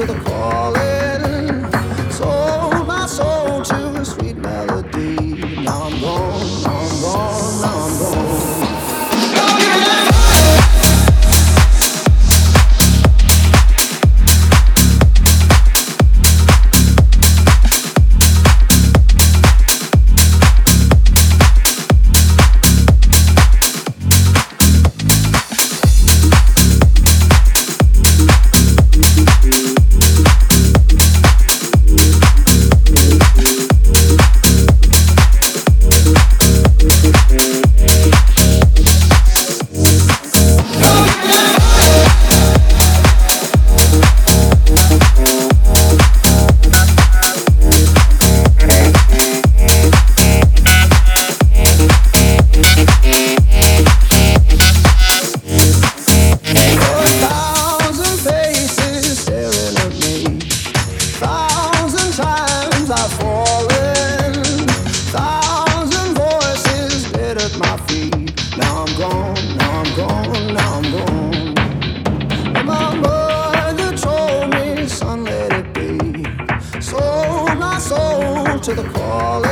to the calling. Sold my soul to a sweet melody. Now I'm gone, I'm gone, now I'm gone. my feet. Now I'm gone, now I'm gone, now I'm gone. And my mother told me, son, let it be. Sold my soul to the calling.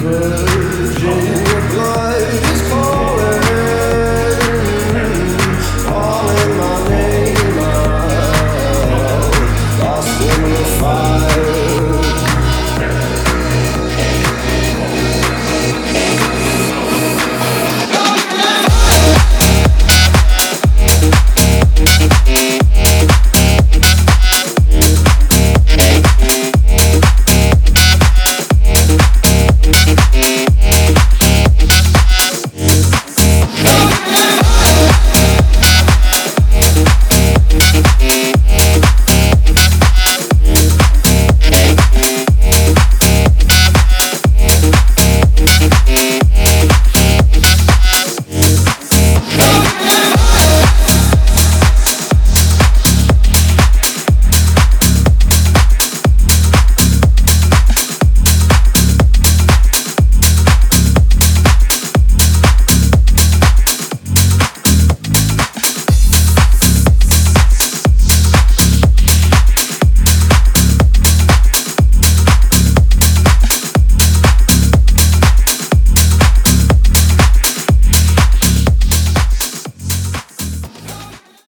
virgin blood.